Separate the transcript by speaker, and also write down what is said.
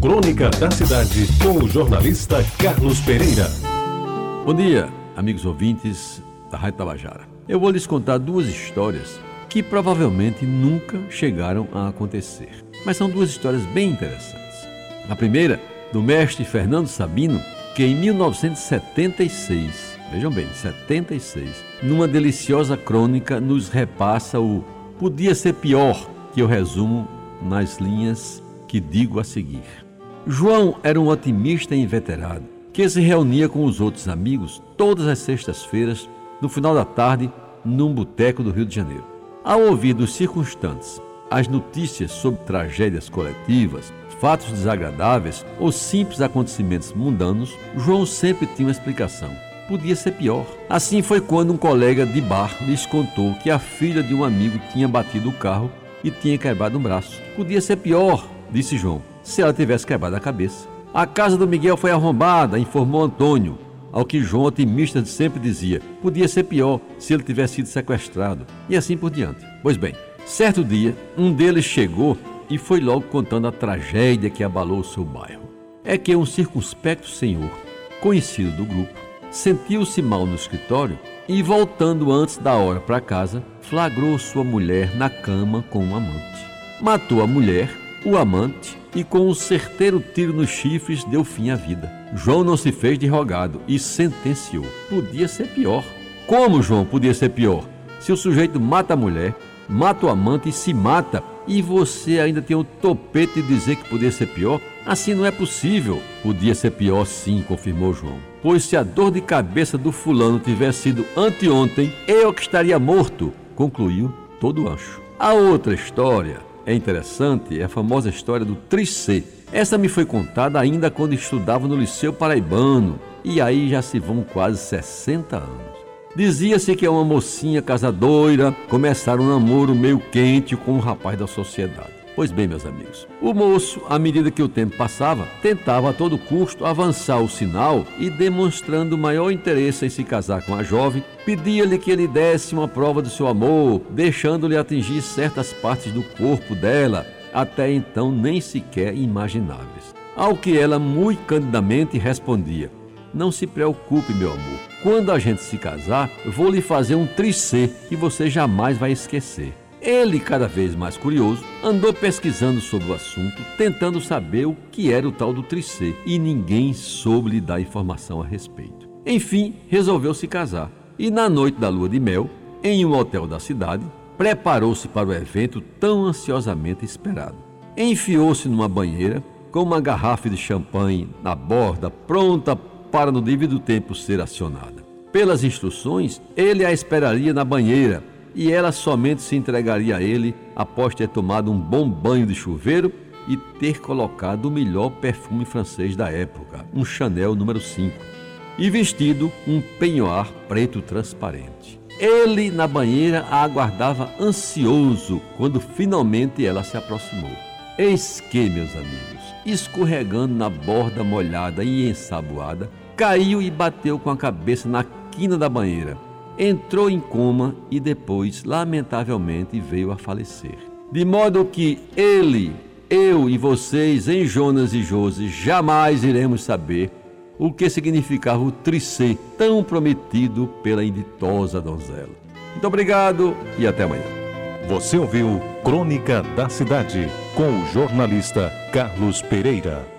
Speaker 1: Crônica da Cidade, com o jornalista Carlos Pereira.
Speaker 2: Bom dia, amigos ouvintes da Rádio Tabajara. Eu vou lhes contar duas histórias que provavelmente nunca chegaram a acontecer. Mas são duas histórias bem interessantes. A primeira, do mestre Fernando Sabino, que em 1976, vejam bem, 76, numa deliciosa crônica nos repassa o Podia ser pior, que eu resumo nas linhas que digo a seguir. João era um otimista inveterado que se reunia com os outros amigos todas as sextas-feiras, no final da tarde, num boteco do Rio de Janeiro. Ao ouvir dos circunstantes as notícias sobre tragédias coletivas, fatos desagradáveis ou simples acontecimentos mundanos, João sempre tinha uma explicação. Podia ser pior. Assim foi quando um colega de bar lhes contou que a filha de um amigo tinha batido o carro e tinha quebrado um braço. Podia ser pior, disse João se ela tivesse quebrado a cabeça. A casa do Miguel foi arrombada, informou Antônio. Ao que João, otimista, sempre dizia: podia ser pior se ele tivesse sido sequestrado, e assim por diante. Pois bem, certo dia, um deles chegou e foi logo contando a tragédia que abalou o seu bairro. É que um circunspecto senhor, conhecido do grupo, sentiu-se mal no escritório e, voltando antes da hora para casa, flagrou sua mulher na cama com um amante. Matou a mulher, o amante e com um certeiro tiro nos chifres deu fim à vida. João não se fez de rogado e sentenciou. Podia ser pior. Como, João, podia ser pior? Se o sujeito mata a mulher, mata o amante e se mata, e você ainda tem o topete de dizer que podia ser pior? Assim não é possível. Podia ser pior sim, confirmou João. Pois se a dor de cabeça do fulano tivesse sido anteontem, eu que estaria morto, concluiu todo ancho. A outra história é interessante é a famosa história do Tricê. Essa me foi contada ainda quando estudava no Liceu Paraibano, e aí já se vão quase 60 anos. Dizia-se que é uma mocinha casadoira começaram um namoro meio quente com um rapaz da sociedade. Pois bem, meus amigos, o moço, à medida que o tempo passava, tentava a todo custo avançar o sinal e, demonstrando maior interesse em se casar com a jovem, pedia-lhe que ele desse uma prova do seu amor, deixando-lhe atingir certas partes do corpo dela, até então nem sequer imagináveis. Ao que ela, muito candidamente, respondia: Não se preocupe, meu amor. Quando a gente se casar, vou lhe fazer um tricê que você jamais vai esquecer. Ele, cada vez mais curioso, andou pesquisando sobre o assunto, tentando saber o que era o tal do tricê, e ninguém soube lhe dar informação a respeito. Enfim, resolveu se casar. E na noite da lua de mel, em um hotel da cidade, preparou-se para o evento tão ansiosamente esperado. Enfiou-se numa banheira com uma garrafa de champanhe na borda, pronta para no devido tempo ser acionada. Pelas instruções, ele a esperaria na banheira e ela somente se entregaria a ele após ter tomado um bom banho de chuveiro e ter colocado o melhor perfume francês da época, um Chanel número 5, e vestido um penhoar preto transparente. Ele, na banheira, a aguardava ansioso quando finalmente ela se aproximou. Eis que, meus amigos, escorregando na borda molhada e ensaboada, caiu e bateu com a cabeça na quina da banheira entrou em coma e depois, lamentavelmente, veio a falecer. De modo que ele, eu e vocês, em Jonas e Jose, jamais iremos saber o que significava o tricê tão prometido pela inditosa donzela. Muito obrigado e até amanhã.
Speaker 1: Você ouviu Crônica da Cidade com o jornalista Carlos Pereira.